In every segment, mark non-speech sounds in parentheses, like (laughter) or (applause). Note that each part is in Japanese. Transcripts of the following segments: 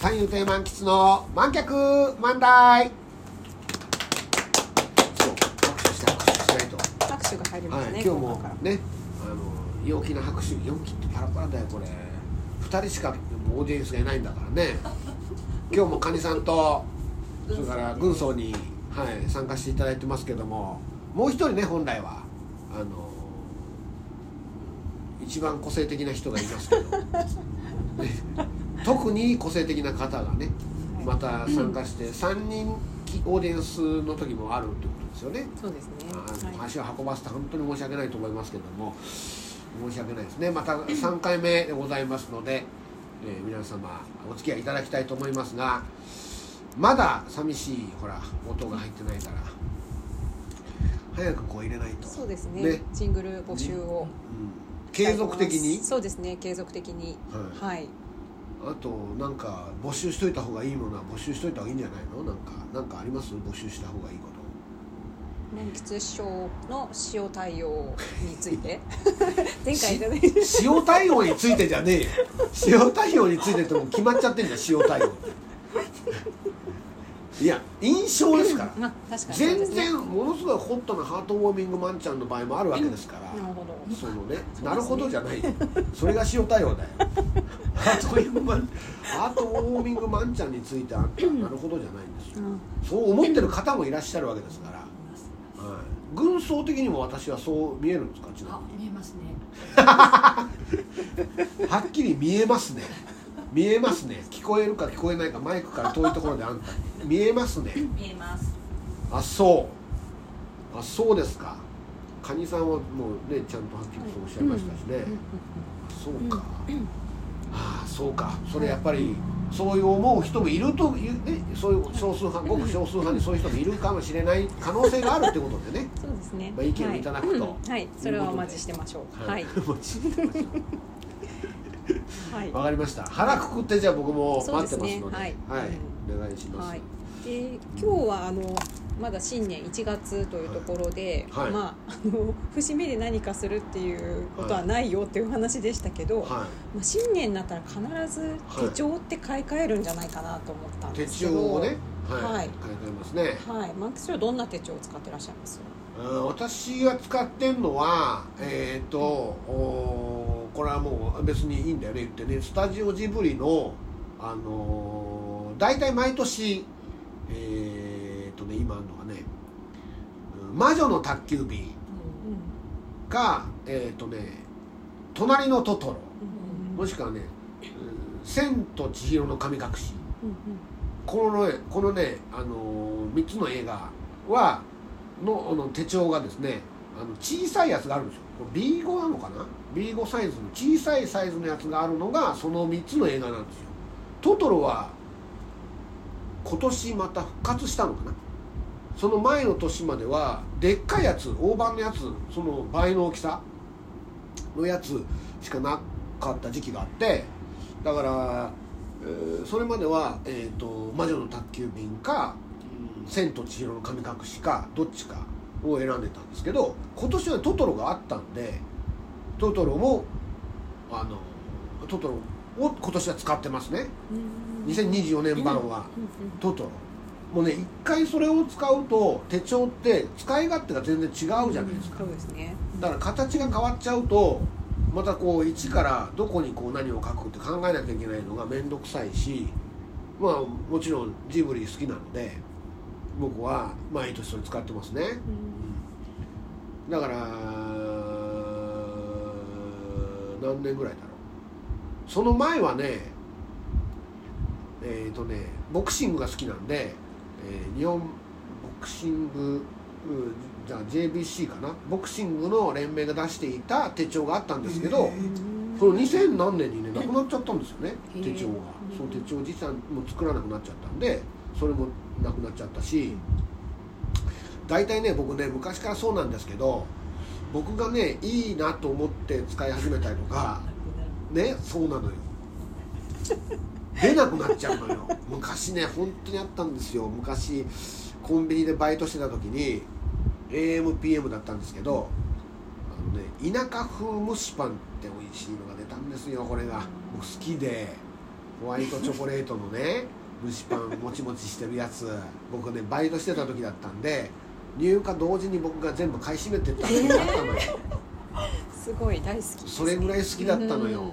三遊亭満喫の満脚満題そう拍手して拍手しないと。拍手が入りますね、はい、今日もねあの陽気な拍手陽気ってパラパラだよこれ。2人しかオーディエンスがいないんだからね。(laughs) 今日もカニさんとそれから軍曹に、はい、参加していただいてますけどももう一人ね本来は。あの一番個性的な人がいますけど、(laughs) ね、特に個性的な方がねまた参加して3人オーディエンスの時もあるってことですよね。そうですね。足を運ばせて本当に申し訳ないと思いますけども。申し訳ないですね。また3回目でございますので、えー皆様お付き合いいただきたいと思いますがまだ寂しいほら音が入ってないから早くこう入れないと。そうですね。ね。ジングル募集を。うん。継続的に？そうですね。継続的に。ははいあとなんか募集しといた方がいいものは募集しといた方がいいんじゃないの？なんかなんかあります？募集した方がいいこと。満喫症の塩対応について。(laughs) 前回いただいて塩対応についてじゃねえよ。塩対応についてってもう決まっちゃってんじゃん塩対応っていや印象ですから。まあ確かにそうで全然ものすごいホットなハートウォーミングマンちゃんの場合もあるわけですから。なるほど。そのねなるほどじゃない。よそれが塩対応だよ。ハートウォーミングマンハートウォーミングマンちゃんについてあんたなるほどじゃないんですよ。うん。そう思ってる方もいらっしゃるわけですから、はい、軍曹的にも私はそう見えるんですか？ちなあみに。見えますね。(laughs) はっきり見えますね。見えますね。聞こえるか聞こえないかマイクから遠いところであんた見えますね。見えます。あそう。あそうですか。カニさんはもうねちゃんとはっきりとおっしゃいましたしね、そうか、ああそうか。それやっぱりそういう思う人もいるというねそういう少数派ごく少数派にそういう人もいるかもしれない可能性があるってことでね。(laughs) そうですね。まあ意見をいただくと。はい。うんはい。それはお待ちしてましょうはいお待ちしてましょうはい。(laughs) (laughs) わかりました。腹くくってじゃあ僕も待ってますので。はい。お願いします、はい、で今日はあのまだ新年1月というところで、はい。まああの節目で何かするっていうことはないよっていう話でしたけど、はまあ、新年になったら必ず手帳って買い替えるんじゃないかなと思ったんい、手ですけど、帳をねはい、はい。書いてありますね。はい、マックスはどんな手帳を使ってらっしゃいます？うん私が使ってるのはえっ、とおーこれはもう別にいいんだよね言ってね。スタジオジブリのあのー大体毎年えっ、とね今あるのがね「うん魔女の宅急便う」かえっ、とね「隣のトトロ」んもしくはね「うん千と千尋の神隠し」うんこのねこのね、あのー、3つの映画はのあの手帳がですねあの小さいやつがあるんですよ。これ B5 なのかな？B5 サイズの小さいサイズのやつがあるのがその3つの映画なんですよ。トトロは今年また復活したのかな？その前の年まではでっかいやつ大判のやつその倍の大きさのやつしかなかった時期があってだから、えーそれまでは、えーと「魔女の宅急便」か「千と千尋の神隠し」かどっちかを選んでたんですけど今年はトトロがあったんでトトロもあのトトロを今年は使ってますね。うん。2024年版はうんトトロ。もうね一回それを使うと手帳って使い勝手が全然違うじゃないですか。そうですね。だから形が変わっちゃうとまたこう一からどこにこう何を書くって考えなきゃいけないのが面倒くさいしまあもちろんジブリ好きなので僕は毎年それ使ってますね。うん。だから何年ぐらいだろう。その前はねえっ、とねボクシングが好きなんで、えー日本ボクシングうじゃあ JBC かな？ボクシングの連盟が出していた手帳があったんですけど、その2000何年にねなくなっちゃったんですよね手帳が。その手帳実際もう作らなくなっちゃったんでそれもなくなっちゃったし大体ね僕ね昔からそうなんですけど僕がねいいなと思って使い始めたりとかねそうなのよ出なくなっちゃうのよ。(laughs) 昔ね本当にあったんですよ。昔コンビニでバイトしてた時に AMPM だったんですけどあのね田舎風蒸しパンって美味しいのが出たんですよこれが。僕好きで。ホワイトチョコレートのね (laughs) 蒸しパンもちもちしてるやつ。僕ねバイトしてた時だったんで入荷同時に僕が全部買い占めてった時だったのよ、(laughs) すごい大好きそれぐらい好きだったのよ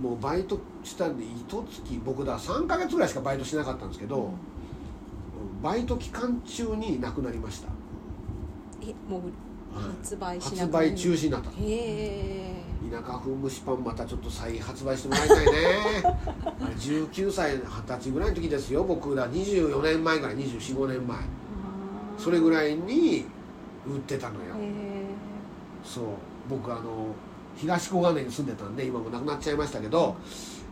もうバイトしたんで一月僕だ3ヶ月ぐらいしかバイトしなかったんですけど、バイト期間中に亡くなりました。えもう発売しな発売中止になった。へえ。田舎風蒸しパンまたちょっと再発売してもらいたいね。(laughs) あれ19歳二十歳ぐらいの時ですよ僕ら。24年前ぐらい245年前。それぐらいに売ってたのよ。へそう。僕あの東小金井に住んでたんで今もなくなっちゃいましたけど、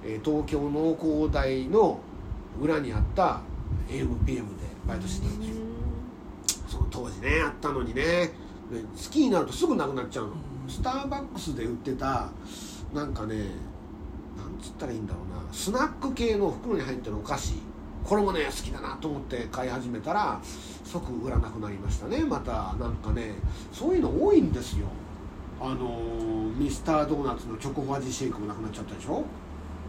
えー東京農工大の裏にあった AMPM でバイトしてたんですよ。その当時ねあったのにね。で好きになるとすぐなくなっちゃうの。スターバックスで売ってたなんかねなんつったらいいんだろうな。スナック系の袋に入ってるお菓子。これもね好きだなと思って買い始めたら即売らなくなりましたね。またなんかねそういうの多いんですよあのーミスタードーナツのチョコファジシェイクもなくなっちゃったでしょ？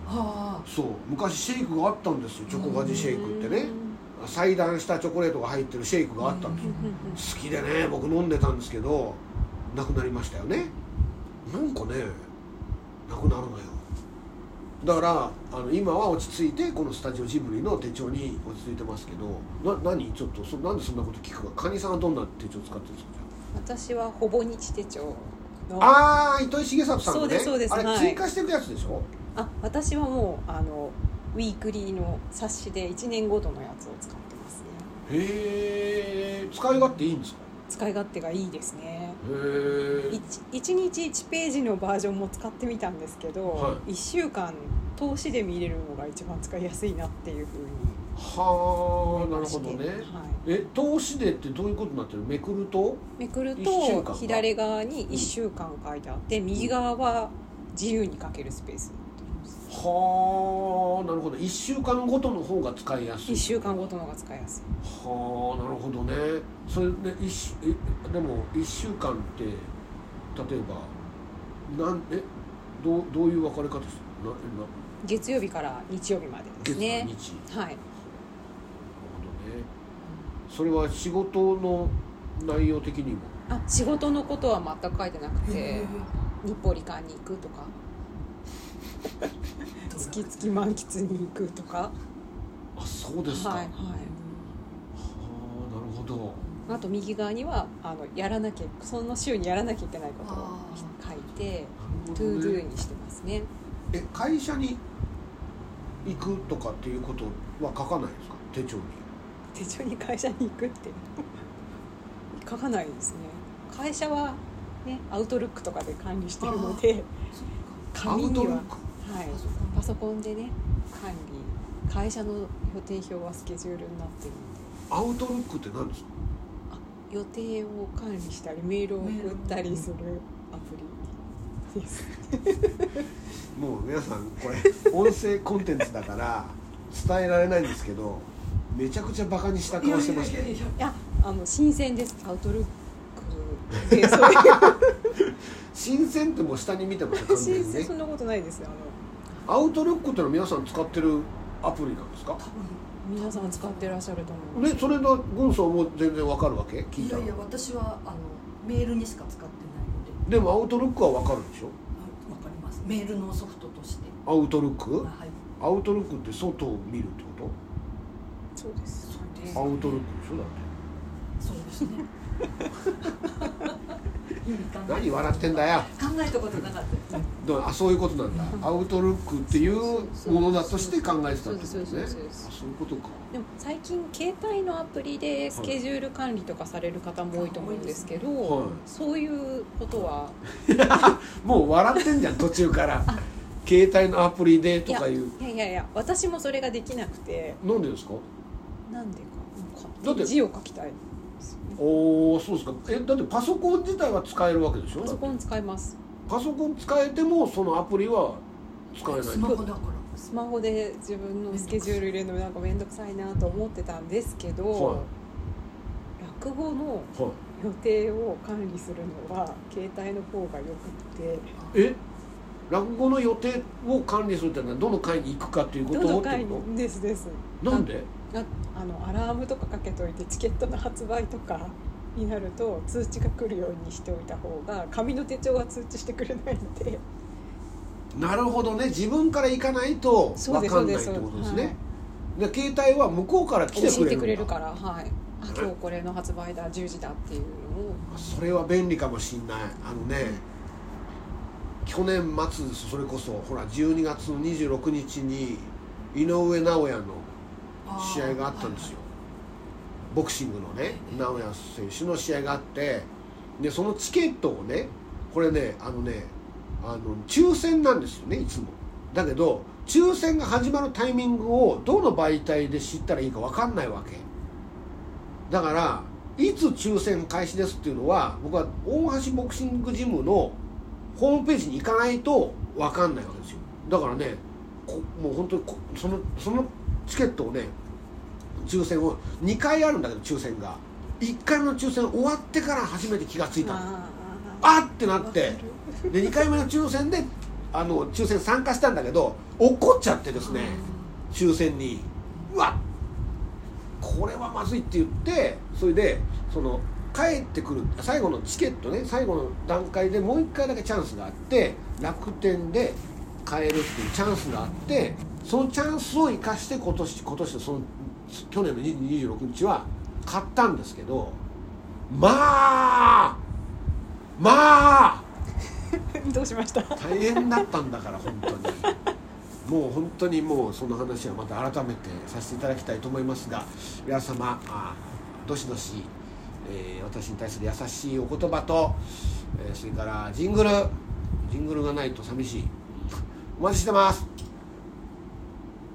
はそう。昔シェイクがあったんですよチョコファジシェイクってね。裁断したチョコレートが入ってるシェイクがあったんですよ。好きでね僕飲んでたんですけどなくなりましたよね。なんかねなくなるのよ。だからあの今は落ち着いてこのスタジオジブリの手帳に落ち着いてますけどな何？ちょっとそなんでそんなこと聞くか。カニさんはどんな手帳使ってるんですか？私はほぼ日手帳の。ああ糸井重里さんのね。そうですそうです。あれはい。追加していくやつでしょ、あ私はもうあのウィークリーの冊子で1年ごとのやつを使ってますね。へえ使い勝手いいんですか？使い勝手がいいですね。へえ 1, 日1ページのバージョンも使ってみたんですけど、は1週間通しで見れるのが一番使いやすいなっていうふうにはあなるほどね。はい、え投資でってどういうことになってるめくると？めくると左側に1週間書いてあって右側は自由に書けるスペースはあなるほど。1週間ごとの方が使いやすい。1週間ごとのが使いやすい。はあなるほどね。それでえでも1週間って例えばなんえどうどういう分かれ方する？なえな？月曜日から日曜日までです月ね何日。はいそれは仕事の内容的にも？あ仕事のことは全く書いてなくいて日暮里館に行くとか。月々漫喫に行くとか。あそうですか、はいはい。はあなるほど。あと右側にはあのやらなきゃその週にやらなきゃいけないことをあ書いてな to doにしてますね。え会社に行くとかっていうことは書かないんですか？手帳に手帳に会社に行くって。書かないですね。会社はねアウトルックとかで管理してるので紙にははい。パソコンでね管理。会社の予定表はスケジュールになってるアウトルックって何ですか？予定を管理したりメールを送ったりするアプリ。です。(laughs) もう皆さんこれ音声コンテンツだから伝えられないんですけどめちゃくちゃバカにした顔してました。よいやあの新鮮です。アウトルックでそういう。(laughs) 新鮮ってもう下に見てますよ完全新にね。鮮そんなことないですよあの。アウトルックってのは皆さん使ってるアプリなんですか？多分皆さん使ってらっしゃると思う。ねそれの軍曹も全然わかるわけ？聞いたら。いやいや私はあのメールにしか使ってないので。でもアウトルックはわかるでしょ？あわかります。メールのソフトとして。アウトルック？はい。アウトルックって外を見るってこそうです。そうです。とアウトルックでしょだって。そうですね。(laughs) 何笑ってんだよ。考えたことなかった。ですだからあそういうことなんだ。アウトルックっていうものだとして考えてたってことそうねですそうですあそういうことか。でも最近携帯のアプリでスケジュール管理とかされる方も多いと思うんですけど、はい。そういうことは？(laughs) もう笑ってんじゃん途中から。携帯のアプリでとかいう。いやいやいや私もそれができなくて。なんでですか？なんでか。だって。字を書きたいおおそうですか。えだってパソコン自体は使えるわけでしょ？パソコン使います。パソコン使えてもそのアプリは使えない。スマホだから。スマホで自分のスケジュール入れるのなんか面倒くさいなと思ってたんですけど、はい。落語のはい予定を管理するのは携帯の方がよくって。え？落語の予定を管理するってのはどの会に行くかっていうことをってどの回こに？ですです。となんで？ああのアラームとかかけといてチケットの発売とかになると通知が来るようにしておいた方が紙の手帳は通知してくれないので。なるほどね。自分から行かないと分かんないってことですね。で携帯は向こうから来てくれるくれるからはい。あ今日これの発売だ10時だっていうのを。それは便利かもしんない。あのね去年末です。それこそほら12月の26日に井上尚弥の試合があったんですよ。ボクシングのね直哉選手の試合があってでそのチケットをねこれねあのねあの抽選なんですよねいつも。だけど抽選が始まるタイミングをどの媒体で知ったらいいか分かんないわけ。だからいつ抽選開始ですっていうのは僕は大橋ボクシングジムのホームページに行かないと分かんないわけですよ。だからねもう本当にそのそのチケットをね抽選を2回あるんだけど抽選が。1回目の抽選終わってから初めて気がついたの。ああってなって。で2回目の抽選であの抽選参加したんだけど怒っちゃってですね抽選に。うわこれはまずいって言ってそれでその帰ってくる最後のチケットね最後の段階でもう1回だけチャンスがあって楽天で買えるっていうチャンスがあってそのチャンスを生かして今年今年のその去年の26日は買ったんですけどまあまあどうしました (laughs) 大変だったんだから本当に。もう本当にもうその話はまた改めてさせていただきたいと思いますが皆様あどしどし、えー私に対する優しいお言葉と、えーそれからジングルジングルがないと寂しい。お待ちしてます